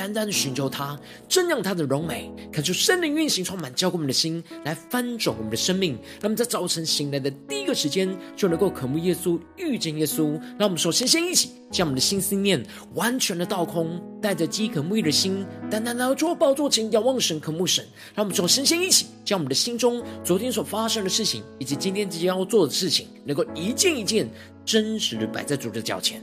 单单的寻求他，正让他的荣美，恳求圣灵运行，充满浇灌我们的心，来翻转我们的生命。让我们在早晨醒来的第一个时间，就能够渴慕耶稣，遇见耶稣。让我们首先先一起将我们的心思念完全的倒空，带着饥渴沐浴的心，单单来到主宝座前仰望神，渴慕神。让我们首先先一起将我们的心中昨天所发生的事情，以及今天即将要做的事情，能够一件一件真实的摆在主的脚前。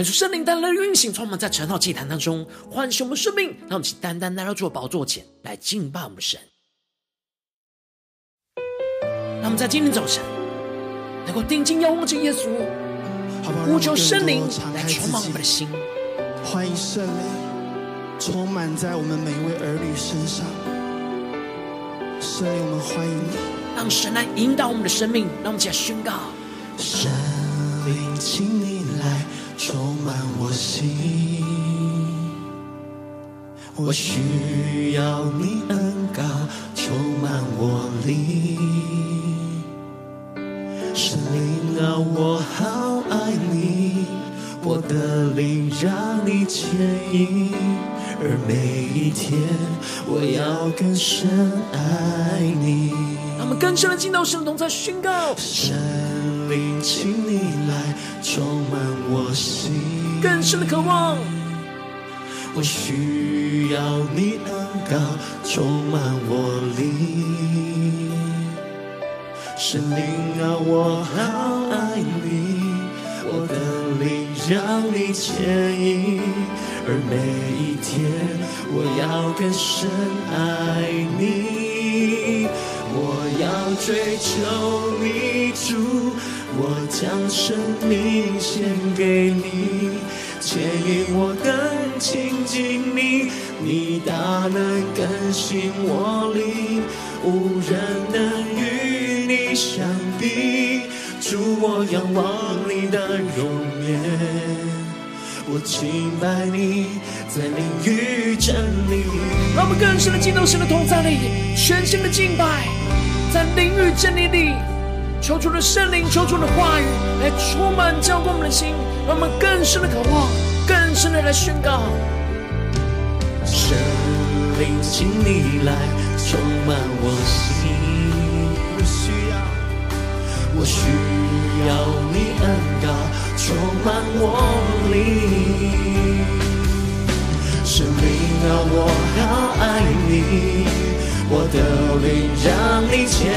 恳求圣灵单单的运行，充满在晨祷祭坛当中，唤醒我们生命，让我们起单单来到主的宝座前来敬拜我们神。让我们在今天早晨能够定睛仰望着耶稣，呼求圣灵来充满我们的心。欢迎圣灵充满在我们每一位儿女身上。圣灵，我们欢迎你，让神来引导我们的生命，让我们起来宣告：圣灵。充满我心，我需要你恩膏充满我灵。圣灵啊，我好爱你，我的灵让你牵引，而每一天我要更深爱你。让我们更深的进到圣同，在宣告。灵，请你来充满我心，更深的渴望。我需要你恩膏充满我灵，神灵啊，我好爱你，我的灵让你牵引，而每一天我要更深爱你，我要追求你主。我将生命献给你，牵引我更亲近你，你大能更新我灵，无人能与你相比。主，我仰望你的容颜，我敬拜你，在灵与真理。让我们更深的进入神的同在里，全新的敬拜，在灵与真理里。求主的圣灵，求主的话语来充满浇灌我们的心，让我们更深的渴望，更深的来宣告。圣灵，请你来充满我心，我需要，我需要你恩膏充满我里。圣灵啊，我好爱你。我的灵让你牵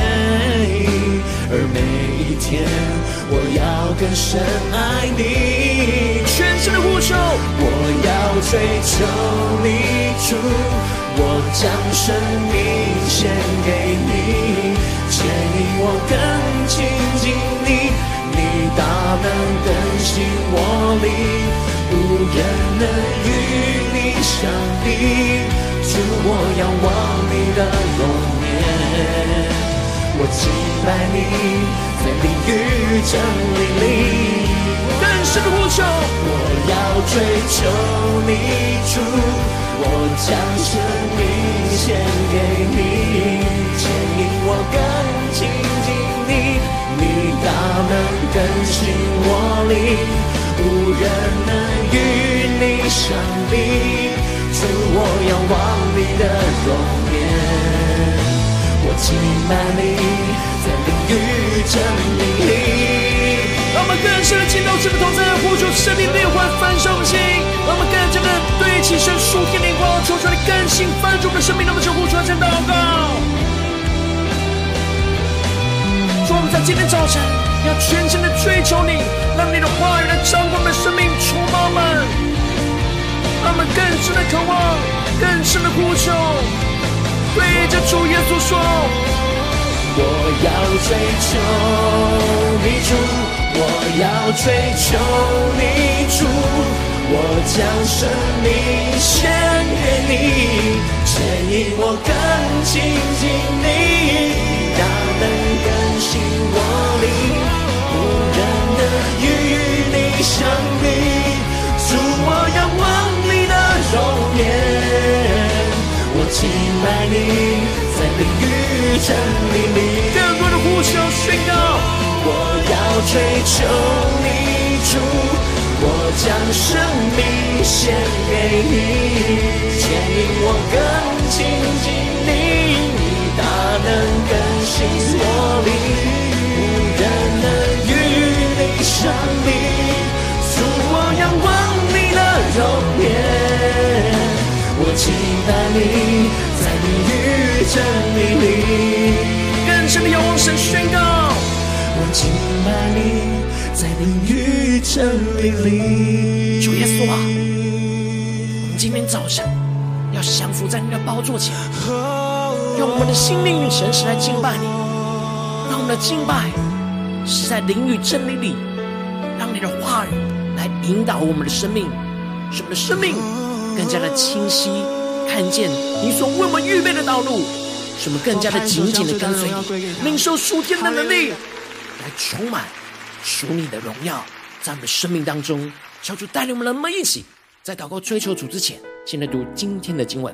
引，而每一天我要更深爱你。全新的呼求，我要追求你主，我将生命献给你，牵引我更亲近你，你大能更新我灵，无人能与你相比。主，我仰望你的容颜，我敬拜你，在灵与真理里。深的呼求。我要追求你主，我将生命献给你，牵引我更亲近你，你大能更新我灵，无人能与你相比。主，我仰望你的容颜，我敬拜你，与真理里。让我们更深的进到这个同在，呼求生命变化翻转的心。让我们更加的对齐神属天灵光，求出来更新翻转的生命。那么就呼求来祷告。主，我们在今天早晨要全心的追求你，让你的话语来掌管我们的生命，充满我们。让我们更深的渴望，更深的呼求，对着主耶稣说：我要追求你主。我要追求你主，我将生命献给你，牵引我更亲近你，大能更新我灵，无人能与你相比。主，我仰望你的容颜，我敬拜你，在灵与真理里，更多的呼求宣告。我要追求你主，我将生命献给你，牵引我更亲近你，你大能更新我灵，无人能与你相比。主，我仰望你的容颜，我期待你真理里，更深的仰望神宣告。我敬拜你，在灵与真理里。主耶稣啊，我们今天早晨要降服在你的宝座前，用我们的心灵与诚实来敬拜你，让我们的敬拜是在灵与真理里，让你的话语来引导我们的生命，使我们的生命更加的清晰，看见你所为我们预备的道路，使我们更加的紧紧的跟随你，领受属天的能力。来充满属你的荣耀，在我们的生命当中，求主带领我们，人们一起在祷告追求主之前，先来读今天的经文。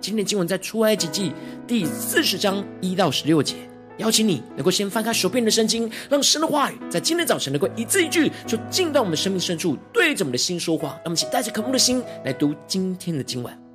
今天的经文在出埃及记第四十章一到十六节。邀请你能够先翻开手边的圣经，让神的话语在今天早晨能够一字一句，就进到我们生命深处，对着我们的心说话。让我们请带着渴慕的心来读今天的经文。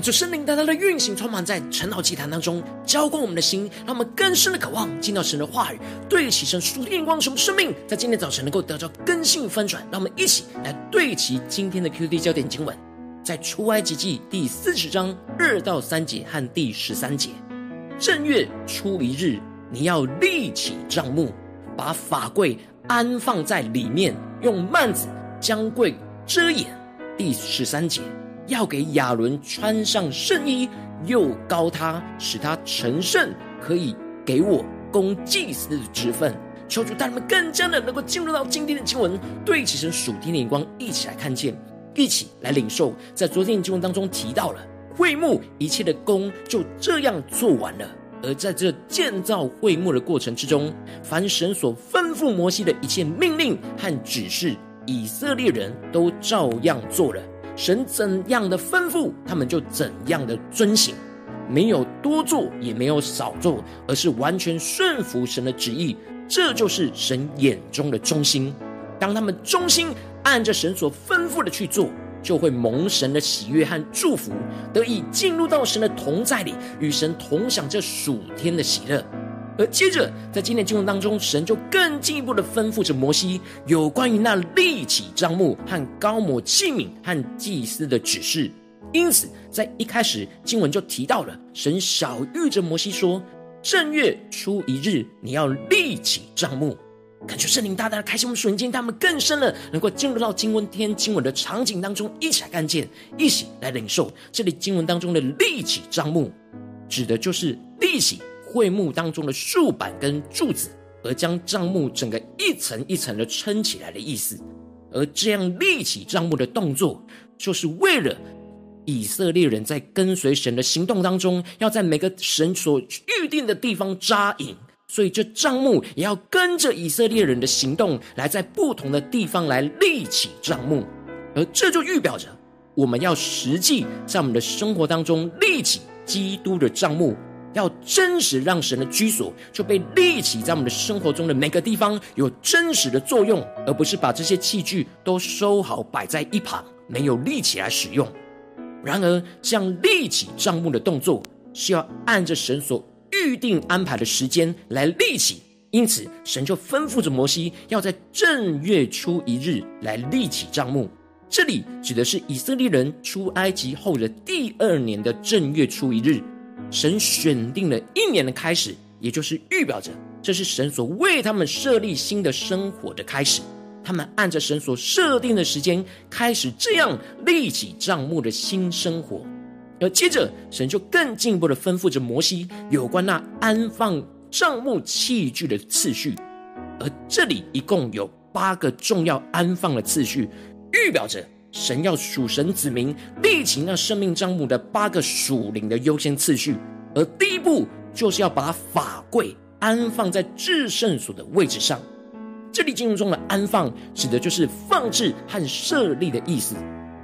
看出圣灵大大的运行，充满在晨祷祭坛当中，浇灌我们的心，让我们更深的渴望进到神的话语，对齐神属天光，使我们生命在今天早晨能够得到更新翻转。让我们一起来对齐今天的 QD 焦点经文，在出埃及记第四十章二到三节和第十三节。正月初一日，你要立起帐幕，把法柜安放在里面，用幔子将柜遮掩。第十三节。要给亚伦穿上圣衣，又高他，使他成圣，可以给我供祭司的职分。求主带你们更加的能够进入到今天的经文，对起神属天的眼光，一起来看见，一起来领受。在昨天的经文当中提到了会幕一切的工就这样做完了，而在这建造会幕的过程之中，凡神所吩咐摩西的一切命令和指示，以色列人都照样做了。神怎样的吩咐，他们就怎样的遵行，没有多做，也没有少做，而是完全顺服神的旨意。这就是神眼中的忠心。当他们忠心按着神所吩咐的去做，就会蒙神的喜悦和祝福，得以进入到神的同在里，与神同享这属天的喜乐。而接着，在今天经文当中，神就更进一步的吩咐着摩西有关于那立起帐幕和高摩器皿和祭司的指示。因此，在一开始经文就提到了，神晓諭着摩西说：“正月初一日，你要立起帐幕。”感觉圣灵大大的开启我们属灵眼，他们更深了，能够进入到经文天经文的场景当中，一起来看见，一起来领受。这里经文当中的立起帐幕，指的就是立起。会幕当中的竖板跟柱子，而将帐幕整个一层一层的撑起来的意思。而这样立起帐幕的动作，就是为了以色列人在跟随神的行动当中，要在每个神所预定的地方扎营。所以这帐幕也要跟着以色列人的行动，来在不同的地方来立起帐幕。而这就预表着，我们要实际在我们的生活当中立起基督的帐幕。要真实让神的居所就被立起在我们的生活中的每个地方有真实的作用，而不是把这些器具都收好摆在一旁，没有立起来使用。然而，这样立起帐幕的动作是要按着神所预定安排的时间来立起，因此神就吩咐着摩西要在正月初一日来立起帐幕。这里指的是以色列人出埃及后的第二年的正月初一日。神选定了一年的开始，也就是预表着这是神所为他们设立新的生活的开始。他们按着神所设定的时间，开始这样立起帐幕的新生活。而接着，神就更进一步的吩咐着摩西有关那安放帐幕器具的次序。而这里一共有八个重要安放的次序，预表着。神要属神子民立起那生命帐幕的八个属灵的优先次序，而第一步就是要把法柜安放在至圣所的位置上。这里经文中的安放，指的就是放置和设立的意思，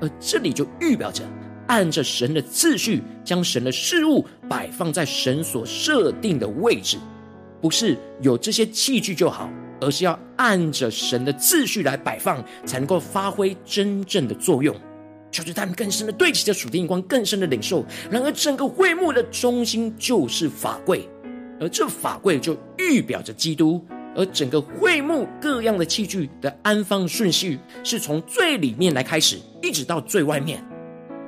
而这里就预表着按着神的次序，将神的事物摆放在神所设定的位置，不是有这些器具就好。而是要按着神的次序来摆放，才能够发挥真正的作用。求主他们更深的对齐着属天眼光，更深的领受。然而，整个会幕的中心就是法柜，而这法柜就预表着基督。而整个会幕各样的器具的安放顺序，是从最里面来开始，一直到最外面。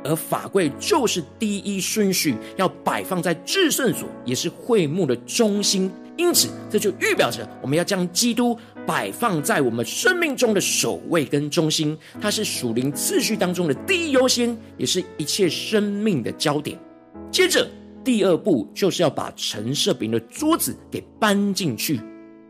而法柜就是第一顺序要摆放在至圣所，也是会幕的中心。因此，这就预表着我们要将基督摆放在我们生命中的首位跟中心，它是属灵次序当中的第一优先，也是一切生命的焦点。接着，第二步就是要把陈设饼的桌子给搬进去，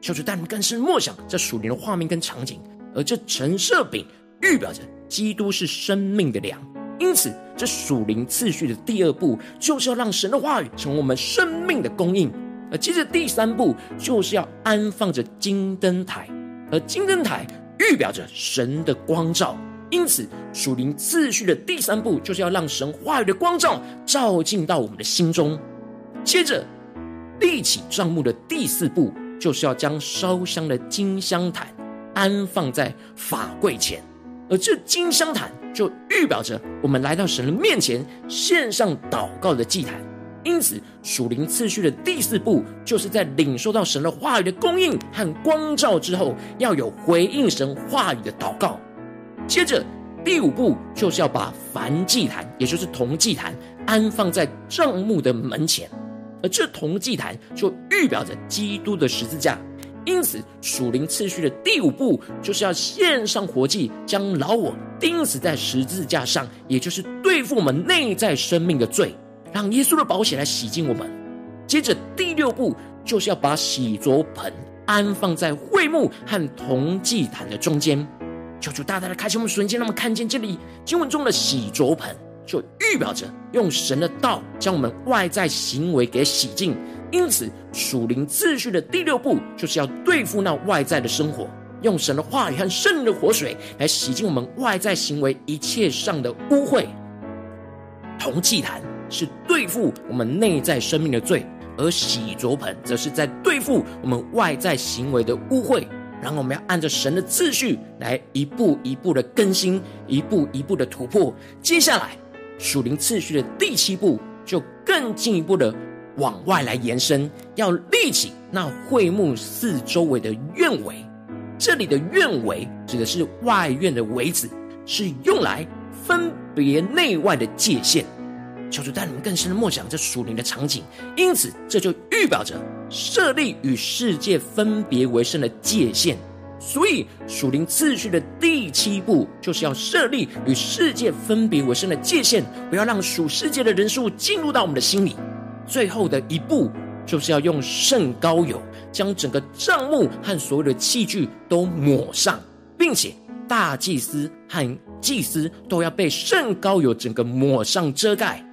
求主带领更深默想这属灵的画面跟场景。而这陈设饼预表着基督是生命的粮，因此，这属灵次序的第二步就是要让神的话语成为我们生命的供应。而接着第三步就是要安放着金灯台，而金灯台预表着神的光照，因此属灵次序的第三步就是要让神话语的光照照进到我们的心中。接着立起帐幕的第四步就是要将烧香的金香坛安放在法柜前，而这金香坛就预表着我们来到神的面前，献上祷告的祭坛。因此，属灵次序的第四步，就是在领受到神的话语的供应和光照之后，要有回应神话语的祷告。接着，第五步就是要把燔祭坛，也就是铜祭坛，安放在帐幕的门前，而这铜祭坛就预表着基督的十字架。因此，属灵次序的第五步，就是要献上活祭，将老我钉死在十字架上，也就是对付我们内在生命的罪。让耶稣的宝血来洗净我们。接着第六步就是要把洗濯盆安放在会幕和铜祭坛的中间。求主大大的开启我们瞬间，让我们看见这里经文中的洗濯盆，就预表着用神的道将我们外在行为给洗净。因此，属灵秩序的第六步就是要对付那外在的生活，用神的话语和圣灵的活水来洗净我们外在行为一切上的污秽。铜祭坛。是对付我们内在生命的罪，而洗濯盆则是在对付我们外在行为的污秽。然后我们要按着神的次序来一步一步的更新，一步一步的突破。接下来属灵次序的第七步就更进一步的往外来延伸，要立起那会幕四周围的院围。这里的院围指的是外院的围子，是用来分别内外的界限。求主带你们更深的默想这属灵的场景，因此这就预表着设立与世界分别为圣的界限。所以属灵次序的第七步，就是要设立与世界分别为圣的界限，不要让属世界的人数进入到我们的心里。最后的一步，就是要用圣膏油将整个帐幕和所有的器具都抹上，并且大祭司和祭司都要被圣膏油整个抹上遮盖。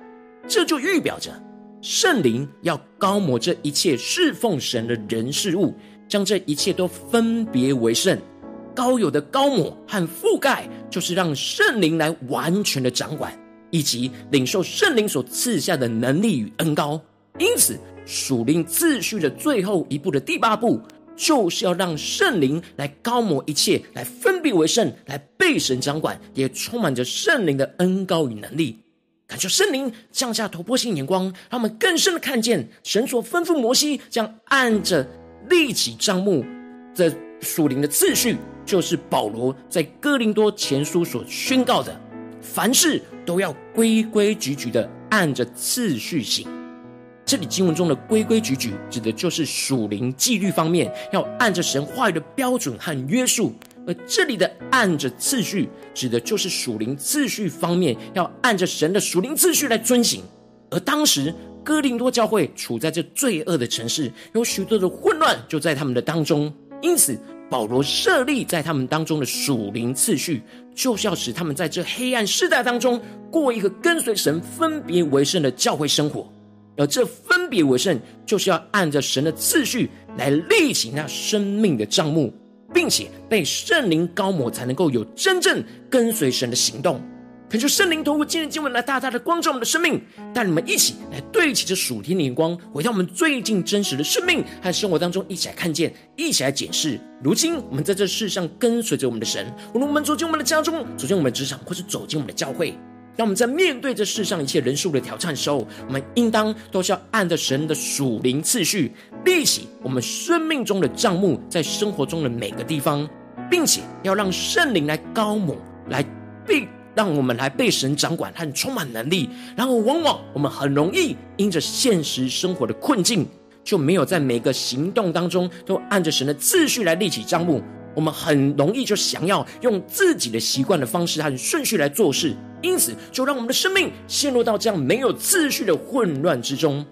这就预表着圣灵要高抹这一切侍奉神的人事物，将这一切都分别为圣。高有的高抹和覆盖，就是让圣灵来完全的掌管，以及领受圣灵所赐下的能力与恩高。因此，属灵秩序的最后一步的第八步，就是要让圣灵来高抹一切，来分别为圣，来被神掌管，也充满着圣灵的恩高与能力。感谢圣灵降下突破性眼光，让我们更深的看见神所吩咐摩西将按着立起帐幕的属灵的次序，就是保罗在哥林多前书所宣告的：凡事都要规规矩矩的按着次序行。这里经文中的规规矩矩，指的就是属灵纪律方面，要按着神话语的标准和约束。而这里的按着次序，指的就是属灵次序方面，要按着神的属灵次序来遵行。而当时哥林多教会处在这罪恶的城市，有许多的混乱就在他们的当中，因此保罗设立在他们当中的属灵次序，就是要使他们在这黑暗世代当中过一个跟随神分别为圣的教会生活。而这分别为圣，就是要按着神的次序来立起那生命的账目。并且被圣灵高抹，才能够有真正跟随神的行动。恳求圣灵透过今日经文来大大的光照我们的生命，带你们一起来对齐这属天的眼光，回到我们最近真实的生命和生活当中，一起来看见，一起来检视。如今我们在这世上跟随着我们的神，无论我们走进我们的家中，走进我们的职场，或是走进我们的教会。当我们在面对这世上一切人数的挑战的时候，我们应当都是要按着神的属灵次序立起我们生命中的账目，在生活中的每个地方，并且要让圣灵来高猛，来被让我们来被神掌管和充满能力。然后，往往我们很容易因着现实生活的困境，就没有在每个行动当中都按着神的次序来立起账目。我们很容易就想要用自己的习惯的方式和顺序来做事。因此，就让我们的生命陷入到这样没有秩序的混乱之中。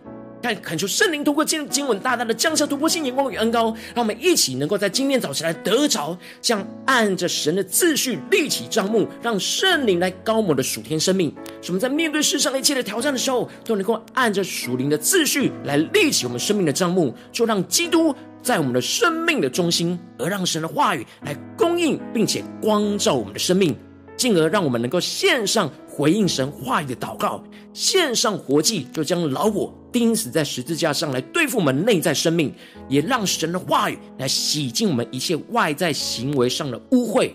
但恳求圣灵通过经经文，大大的降下突破性眼光与恩膏，让我们一起能够在今天早晨来得着，这样按着神的秩序立起账目，让圣灵来高抹的属天生命。使我们在面对世上一切的挑战的时候，都能够按着属灵的秩序来立起我们生命的账目，就让基督在我们的生命的中心，而让神的话语来供应并且光照我们的生命。进而让我们能够献上回应神话语的祷告，献上活祭，就将老我钉死在十字架上来对付我们内在生命，也让神的话语来洗净我们一切外在行为上的污秽，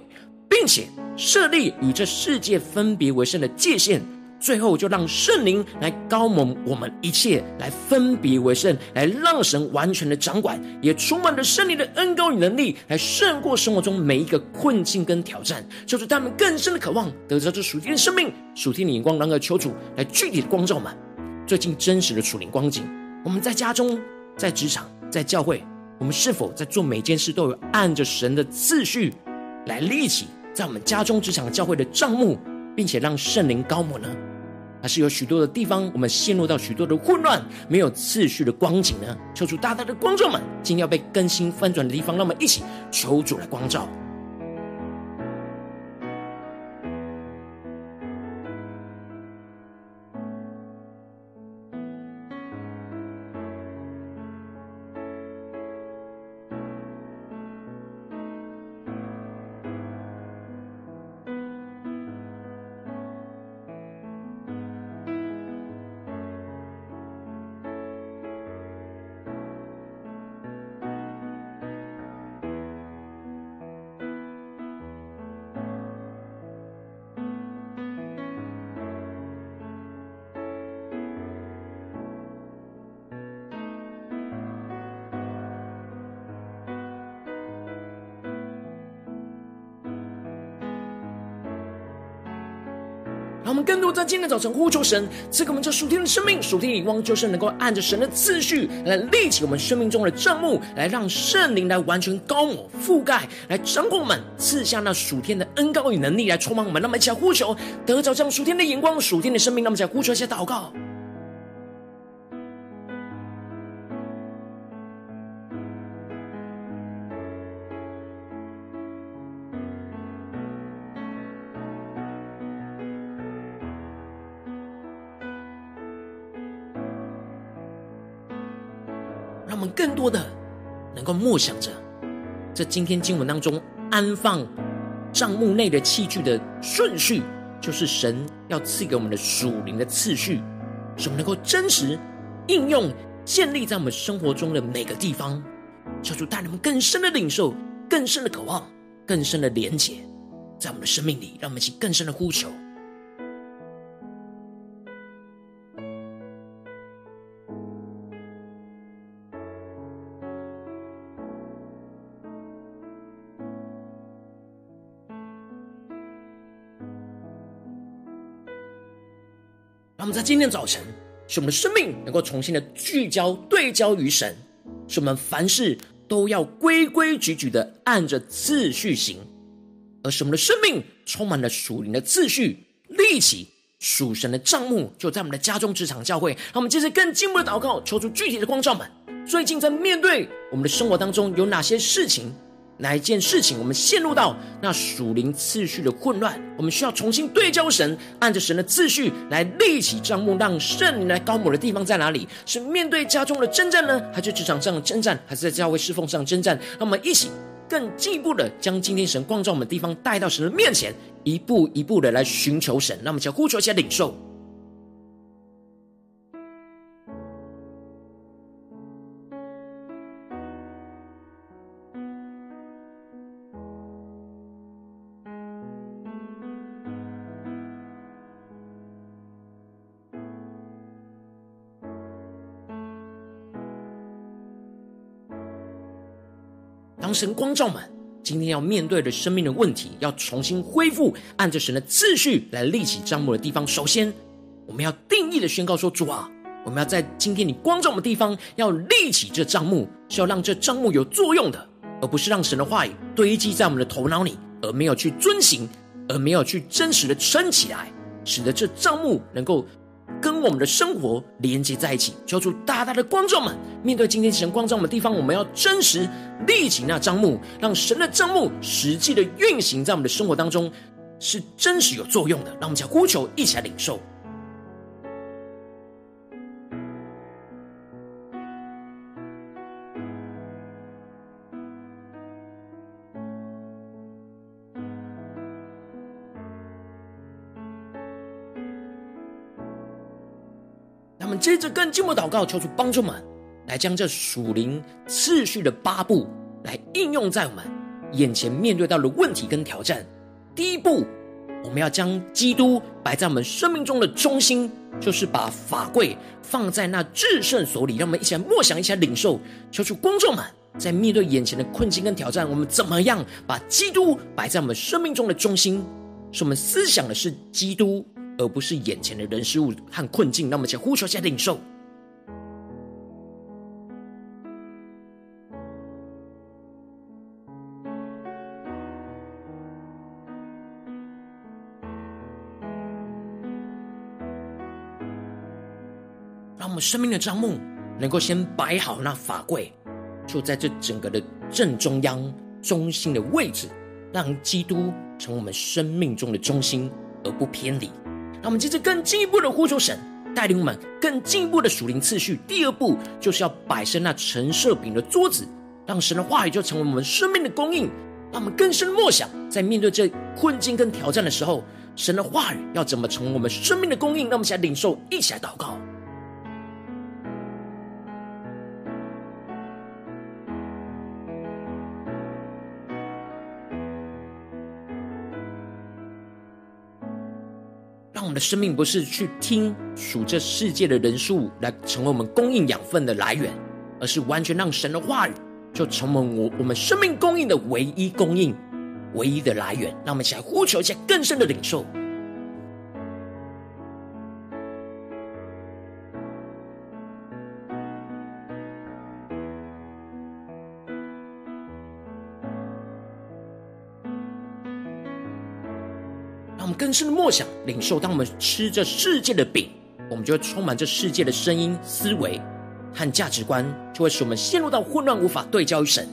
并且设立与这世界分别为圣的界限。最后，就让圣灵来高抹我们一切，来分别为圣，来让神完全的掌管，也充满了圣灵的恩膏与能力，来胜过生活中每一个困境跟挑战，就是他们更深的渴望得着这属天的生命、属天的眼光，然而求主来具体的光照我们最近真实的属灵光景。我们在家中、在职场、在教会，我们是否在做每件事都有按着神的次序来立起在我们家中、职场、教会的账目，并且让圣灵高抹呢？是有许多的地方，我们陷入到许多的混乱、没有秩序的光景呢？求主大大的光照们，今天要被更新翻转的地方，让我们一起求主来光照。更多在今天早晨呼求神，赐给我们这属天的生命、属天的眼光，就是能够按着神的次序来立起我们生命中的正目，来让圣灵来完全高我、覆盖，来掌管我们，赐下那属天的恩膏与能力来充满我们。那么一起来呼求，得着这样属天的眼光、属天的生命。那么一起来呼求，一些祷告。更多的能够默想着，这今天经文当中安放帐幕内的器具的顺序，就是神要赐给我们的属灵的次序，使我们能够真实应用、建立在我们生活中的每个地方，求主带领我们更深的领受、更深的渴望、更深的连结，在我们的生命里，让我们一起更深的呼求。我们在今天早晨，使我们的生命能够重新的聚焦、对焦于神，使我们凡事都要规规矩矩的按着次序行，而使我们的生命充满了属灵的次序，立起属神的帐幕，就在我们的家中、职场、教会。让我们接着更进一步的祷告，求出具体的光照们。最近在面对我们的生活当中，有哪些事情？哪一件事情，我们陷入到那属灵次序的混乱？我们需要重新对焦神，按着神的次序来立起帐幕，让圣灵来高抹的地方在哪里？是面对家中的征战呢，还是职场上的征战，还是在教会侍奉上征战？让我们一起更进一步的将今天神光照我们的地方带到神的面前，一步一步的来寻求神。让我们先呼求一下领受。当神光照们，今天要面对的生命的问题，要重新恢复按着神的次序来立起帐幕的地方。首先，我们要定义的宣告说：“主啊，我们要在今天你光照我们的地方，要立起这帐幕，是要让这帐幕有作用的，而不是让神的话语堆积在我们的头脑里，而没有去遵行，而没有去真实的撑起来，使得这帐幕能够。”跟我们的生活连接在一起，求主大大的光照们。面对今天神光照我们的地方，我们要真实立起那帐幕，让神的帐幕实际的运行在我们的生活当中，是真实有作用的。让我们将呼求一起来领受。我们接着更进一步祷告，求主帮助们，来将这属灵次序的八步来应用在我们眼前面对到的问题跟挑战。第一步，我们要将基督摆在我们生命中的中心，就是把法柜放在那至圣所里。让我们一起来默想，一起来领受。求主观众们，在面对眼前的困境跟挑战，我们怎么样把基督摆在我们生命中的中心？是我们思想的是基督，而不是眼前的人事物和困境。让我们一起呼求，一起来领受。生命的帐幕能够先摆好那法柜，就在这整个的正中央、中心的位置，让基督成为我们生命中的中心，而不偏离。让我们接着更进一步的呼求神，带领我们更进一步的属灵次序。第二步就是要摆设那陈设饼的桌子，让神的话语就成为我们生命的供应。让我们更深默想，在面对这困境跟挑战的时候，神的话语要怎么成为我们生命的供应？让我们一起来领受，一起来祷告。生命不是去听数这世界的人数来成为我们供应养分的来源，而是完全让神的话语就成为我我们生命供应的唯一供应、唯一的来源。让我们一起来呼求一下更深的领受。更深的默想、领受，当我们吃这世界的饼，我们就会充满这世界的声音、思维和价值观，就会使我们陷入到混乱，无法对焦于神。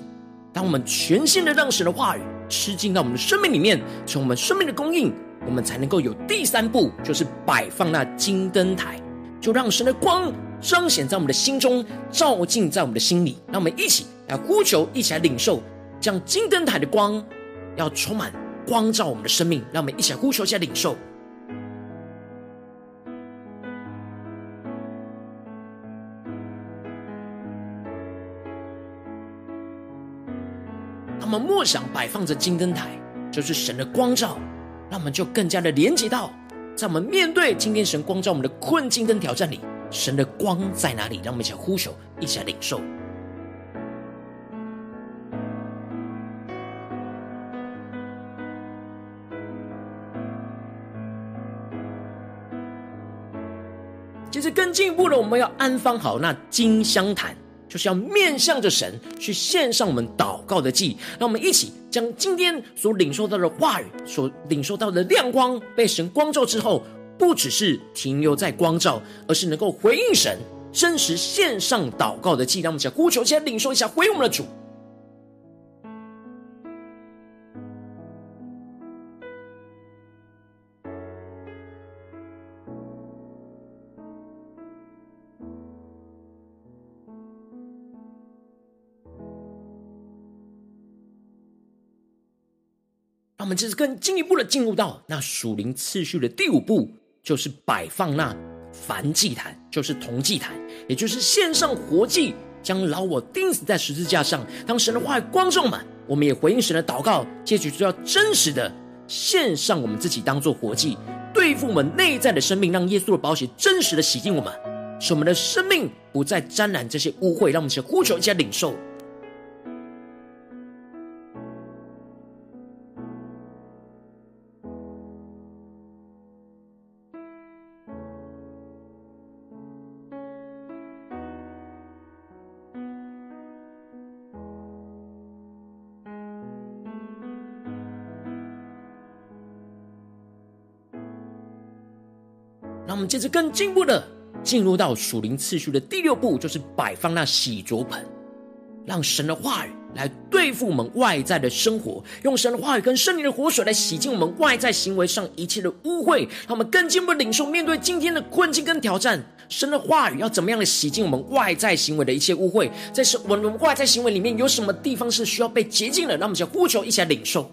当我们全新的让神的话语吃进到我们的生命里面，从我们生命的供应，我们才能够有第三步，就是摆放那金灯台，就让神的光彰显在我们的心中，照进在我们的心里。让我们一起来呼求，一起来领受，将金灯台的光要充满。光照我们的生命，让我们一起来呼求，一下领受。他们默想摆放着金灯台，就是神的光照，让我们就更加的连接到，在我们面对今天神光照我们的困境跟挑战里，神的光在哪里？让我们一起来呼求，一起来领受。更进一步的，我们要安放好那金香坛，就是要面向着神去献上我们祷告的祭。让我们一起将今天所领受到的话语、所领受到的亮光，被神光照之后，不只是停留在光照，而是能够回应神真实献上祷告的祭。让我们想呼求，先领受一下，回应我们的主。我们这是更进一步的进入到那属灵次序的第五步，就是摆放那燔祭坛，就是铜祭坛，也就是献上活祭，将老我钉死在十字架上。当神的话语光照们，我们也回应神的祷告，接着就要真实的献上我们自己，当做活祭，对付我们内在的生命，让耶稣的宝血真实的洗净我们，使我们的生命不再沾染这些污秽。让我们先呼求一下领受。接着更进步的进入到属灵次序的第六步，就是摆放那洗濯盆，让神的话语来对付我们外在的生活，用神的话语跟圣灵的活水来洗净我们外在行为上一切的污秽。让我们更进一步领受，面对今天的困境跟挑战，神的话语要怎么样的洗净我们外在行为的一切污秽？在是我们外在行为里面有什么地方是需要被洁净的？让我们先呼求，一起来领受。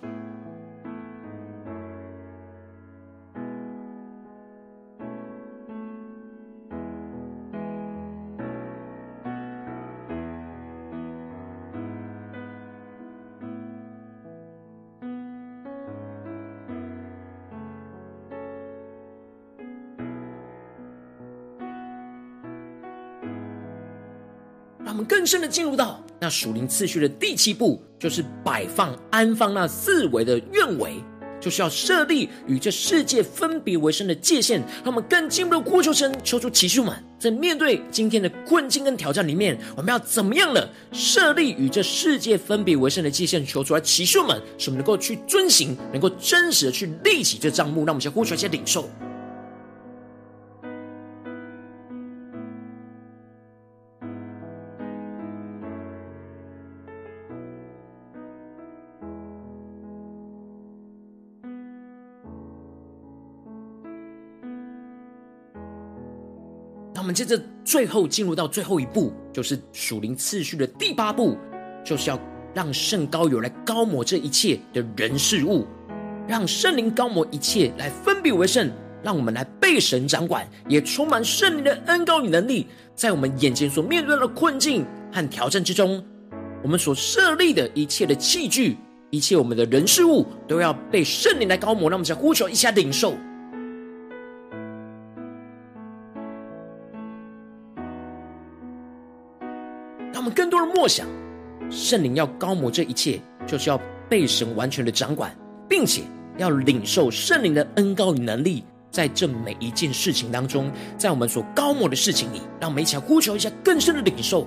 更深的进入到那属灵次序的第七步，就是摆放、安放那四维的愿围。就是要设立与这世界分别为圣的界限，让我们更进一步的呼求神，求出启示们，在面对今天的困境跟挑战里面，我们要怎么样的设立与这世界分别为圣的界限？求出来启示们，使我们能够去遵行，能够真实的去立起这帐目，让我们先呼求一些领受。接着最后进入到最后一步，就是属灵次序的第八步，就是要让圣高有来高抹这一切的人事物，让圣灵高抹一切来分别为圣，让我们来被神掌管，也充满圣灵的恩高与能力，在我们眼前所面对的困境和挑战之中，我们所设立的一切的器具，一切我们的人事物，都要被圣灵来高抹。让我们再呼求一下领受。默想，圣灵要高抹这一切，就是要被神完全的掌管，并且要领受圣灵的恩高与能力，在这每一件事情当中，在我们所高抹的事情里，让我们一起来呼求一下更深的领受。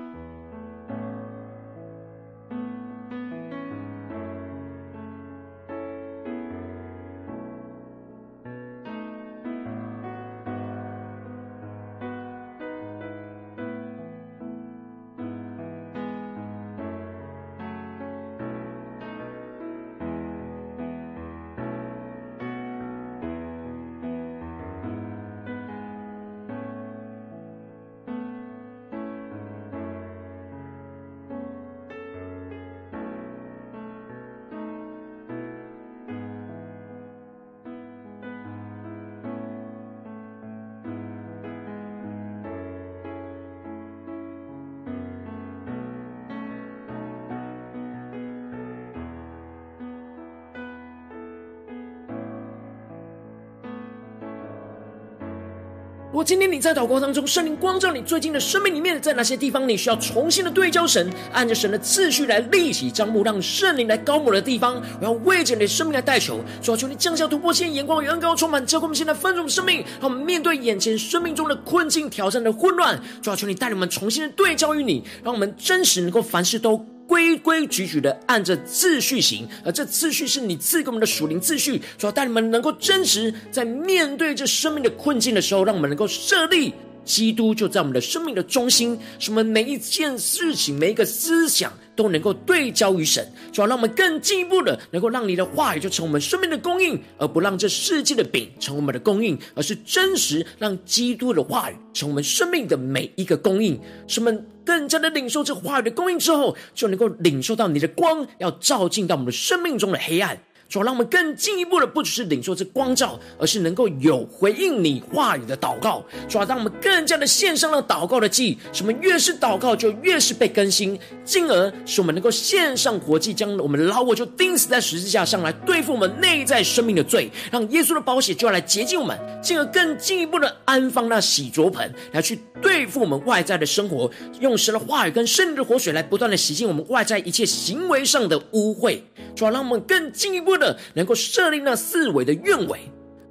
如果今天你在祷告当中，圣灵光照你最近的生命里面，在哪些地方你需要重新的对焦神，按着神的次序来立起帐幕，让圣灵来高抹的地方，我要为着你的生命来代求，主要，求你降下突破性眼光与恩膏，充满，浇灌我们现在丰盛的生命，让我们面对眼前生命中的困境、挑战的混乱，主要，求你带领我们重新的对焦于你，让我们真实能够凡事都。规规矩矩的按着秩序行，而这秩序是你赐给我们的属灵秩序，主要带你们能够真实在面对这生命的困境的时候，让我们能够设立基督就在我们的生命的中心，什么每一件事情、每一个思想。都能够对焦于神，主要让我们更进一步的，能够让你的话语就成我们生命的供应，而不让这世界的饼成我们的供应，而是真实让基督的话语成我们生命的每一个供应，使我们更加的领受这话语的供应之后，就能够领受到你的光要照进到我们的生命中的黑暗。主要让我们更进一步的，不只是领受这光照，而是能够有回应你话语的祷告。主要让我们更加的献上了祷告的祭，使我们越是祷告，就越是被更新，进而使我们能够献上活祭，将我们的老我就钉死在十字架上来对付我们内在生命的罪，让耶稣的宝血就要来洁净我们，进而更进一步的安放那洗濯盆，来去对付我们外在的生活，用神的话语跟圣灵的活水来不断的洗净我们外在一切行为上的污秽。主要让我们更进一步的。能够设立那四围的愿围，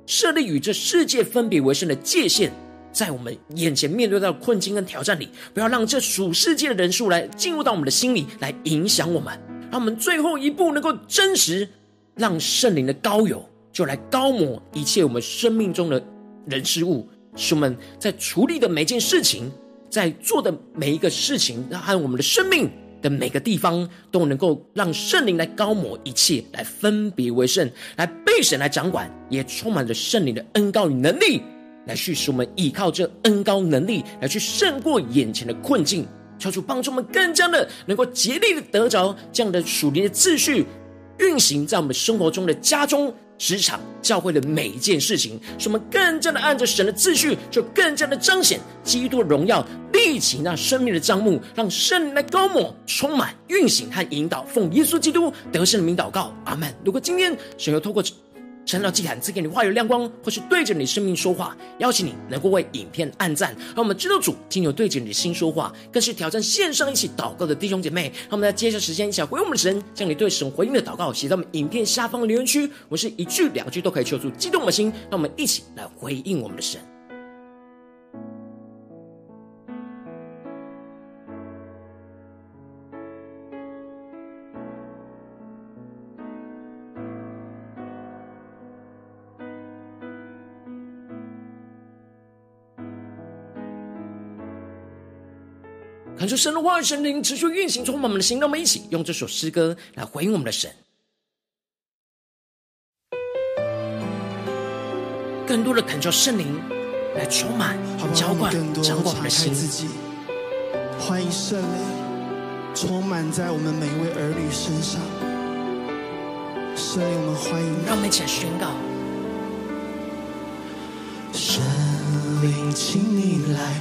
设立与这世界分别为圣的界限，在我们眼前面对到困境跟挑战里，不要让这属世界的人数来进入到我们的心里，来影响我们。让我们最后一步能够真实，让圣灵的高友就来高抹一切我们生命中的人事物，使我们在处理的每件事情，在做的每一个事情，和我们的生命。的每个地方都能够让圣灵来高抹一切，来分别为圣，来被神来掌管，也充满着圣灵的恩高与能力，来去使我们依靠这恩高能力来去胜过眼前的困境，求主帮助我们更加的能够竭力的得着这样的属灵的秩序，运行在我们生活中的家中、职场、教会的每一件事情，使我们更加的按着神的秩序，就更加的彰显基督的荣耀，立起那生命的账目，让圣灵来高抹、充满、运行和引导。奉耶稣基督得胜的名祷告，阿门。如果今天神要透过神的祭坛赐给你话语亮光，或是对着你生命说话，邀请你能够为影片按赞，让我们知道主听有对着你的心说话，更是挑战线上一起祷告的弟兄姐妹。那我们在接下时间一起来回应我们的神，将你对神回应的祷告写在我们影片下方的留言区，我是一句两句都可以求助激动的心，让我们一起来回应我们的神。看出神的话语、神灵持续运行，充满我们的心。让我们一起用这首诗歌来回应我们的神，更多的恳求圣灵来充满、浇灌、掌管我们的心。欢迎圣灵充满在我们每一位儿女身上。圣灵，我们欢迎，让我们一起来宣告：圣灵，请你来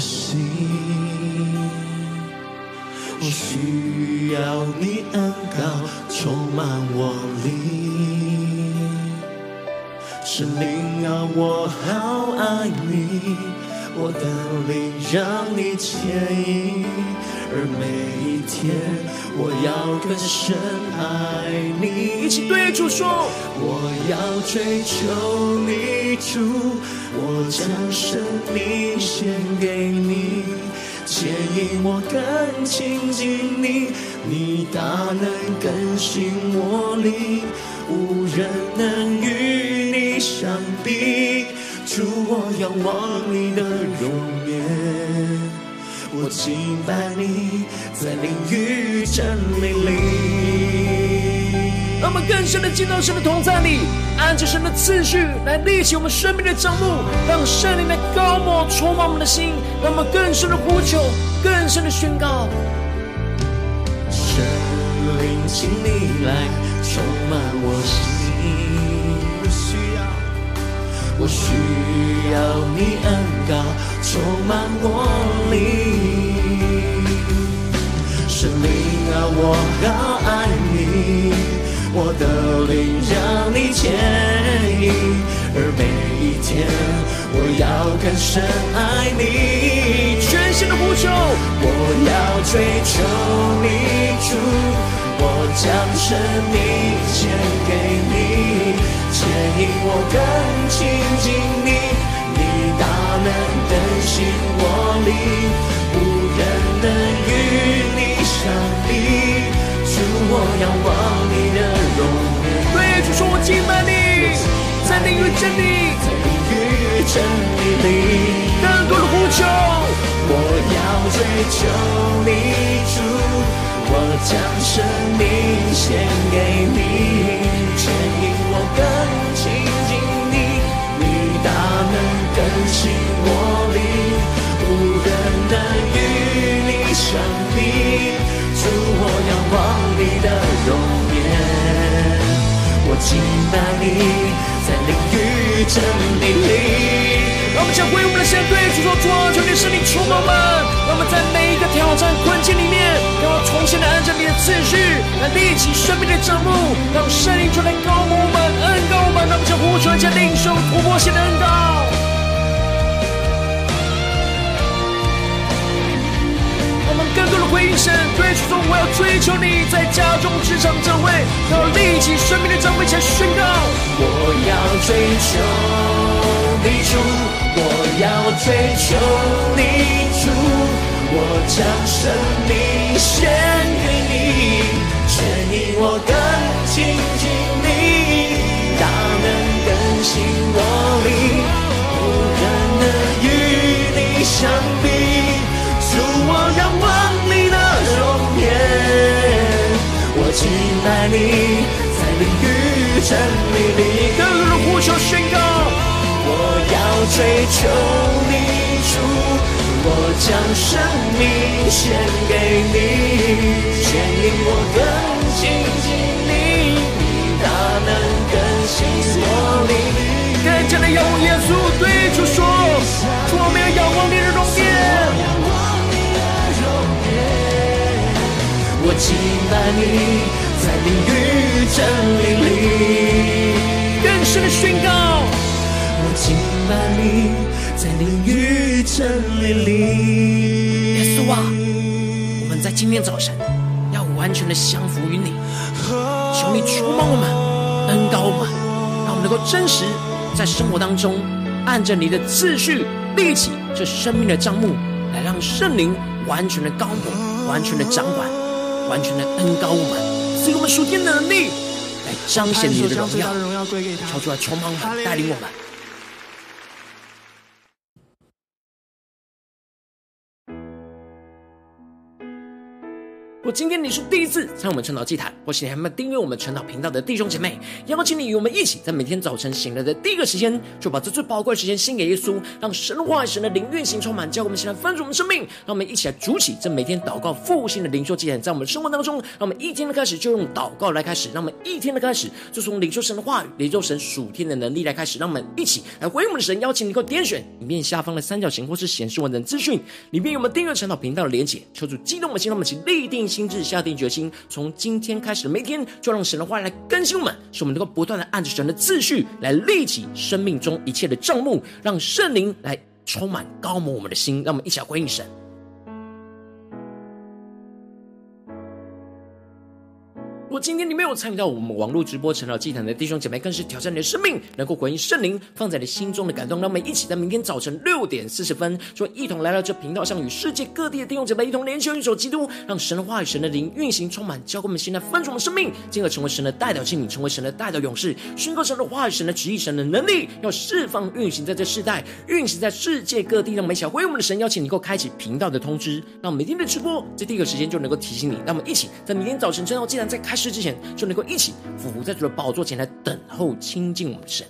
心。我需要你恩膏充满我里，神灵啊，我好爱你，我的灵让你牵引，而每一天我要更深爱你。一起对主说，我要追求你主，我将生命献给你。牵引我更亲近你，你大能更新我灵，无人能与你相比。主，我仰望你的容颜，我敬拜你在灵与真理里。让我们更深的进到神的同在里，按着神的次序来立起我们生命的帐幕，让圣灵的高抹充满我们的心，让我们更深的呼求，更深的宣告。圣灵，请你来充满我心，我需要你恩膏充满我灵。圣灵啊，我好爱你。我的灵让你牵引，而每一天我要更深爱你。全新的呼求，我要追求你主，我将生命真理，在与真理里，更多的呼求。我要追求你主，我将生命献给你，牵引我更亲近你，你大能更新我灵，无人能与你相比。主，我仰望你的容颜。我敬拜你，在灵域真理里。让我们将归我们的先对主说：主啊，求你圣灵充满我们。让我们在每一个挑战困境里面，让我重新的按照你的次序来立起生命的帐幕，让圣灵就来膏抹我们，恩膏我们。让我们将呼求一下领受突破性的恩膏。精神，对主说：我要追求你在家中、职场、教会，要立起生命的正位，前宣告。我要追求你主，我要追求你主，我将生命献给你，牵引我的在灵与真理里，更多呼求宣告，我要追求你。主，我将生命献给你，牵引我更亲近你，你大能更新我灵。更加的仰望耶稣，对主说，主，我们要仰望你的容颜，仰望你的容颜，我敬拜你，在灵与真理里，更深的宣告，我敬拜你。在灵与真理里，耶稣啊，我们在今天早晨要完全的降服于你，求你触摸我们，恩高我们，让我们能够真实在生活当中，按着你的次序立起这生命的账目，来让圣灵完全的膏抹，完全的掌管，完全的恩高我们，赐给我们属天的能力，来彰显你的荣耀，跳出来充满我们，带领我们。今天你是第一次在我们晨祷祭坛，或是你还没有订阅我们晨祷频道的弟兄姐妹，邀请你与我们一起，在每天早晨醒来的第一个时间，就把这最宝贵的时间献给耶稣，让神话、神的灵运行充满，叫我们现在翻转我们生命，让我们一起来主起这每天祷告复兴的灵修祭坛，在我们生活当中，让我们一天的开始就用祷告来开始，让我们一天的开始就从领受神的话语、领受神属天的能力来开始，让我们一起来回应我们的神。邀请你给我点选影片下方的三角形，或是显示完整资讯里面有我们订阅晨祷频道的连结，求主激动我们心，让我们一起立定心智，下定决心。从今天开始的每天，就让神的话来更新我们，使我们能够不断的按着神的次序来立起生命中一切的帐幕，让圣灵来充满高摩我们的心，让我们一起来回应神。如果今天你没有参与到我们网络直播晨祷祭坛的弟兄姐妹，更是挑战你的生命，能够回应圣灵放在你心中的感动。让我们一起在明天早晨六点四十分，说一同来到这频道上，与世界各地的弟兄姐妹一同联结、运手基督，让神的话语、神的灵运行充满，教给我们现在分盛的生命，进而成为神的代表器皿，成为神的代表勇士，宣告神的话语、神的旨意、神的能力，要释放运行在这世代，运行在世界各地。让我们一起回应我们的神，邀请你能够开启频道的通知，让每天的直播在第一个时间就能够提醒你。让我们一起在明天早晨晨祷祭坛在开事之前，就能够一起俯伏在主的宝座前来等候亲近我们的神。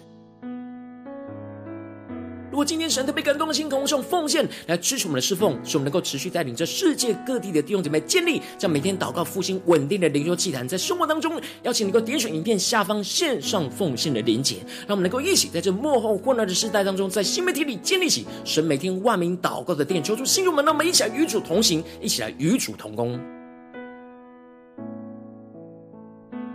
如果今天神特别感动的心，渴望用奉献来支持我们的侍奉，使我们能够持续带领着世界各地的弟兄姐妹建立这样每天祷告复兴稳定的灵修祭坛，在生活当中邀请能够点选影片下方线上奉献的连结，让我们能够一起在这幕后混乱的时代当中，在新媒体里建立起神每天万名祷告的殿，求主信徒们，让我们一起来与主同行，一起来与主同工。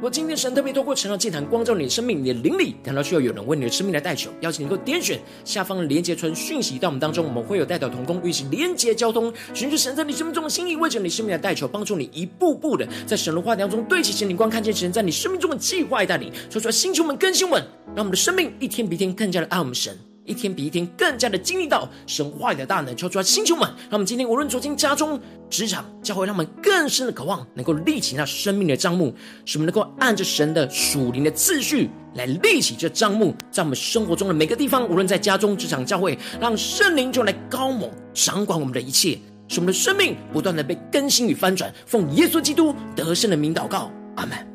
今天神特别透过晨祷祭坛光照你的生命，你的灵里感到需要有人为你的生命来代求，邀请你能够点选下方的连结传讯息到我们当中，我们会有代表同工运行连结交通，寻求神在你生命中的心意，为着你生命的代求，帮助你一步步的在神的话语当中对齐神灵光，看见神在你生命中的计划带领，说出来，星球们更新们，让我们的生命一天比一天更加的爱我们神。一天比一天更加的经历到神话语的大能，求出来星球们，让我们今天无论走进家中、职场、教会，让我们更深的渴望，能够立起那生命的账目，使我们能够按着神的属灵的次序来立起这账目，在我们生活中的每个地方，无论在家中、职场、教会，让圣灵就来高猛、掌管我们的一切，使我们的生命不断的被更新与翻转。奉耶稣基督得胜的名祷告，阿门。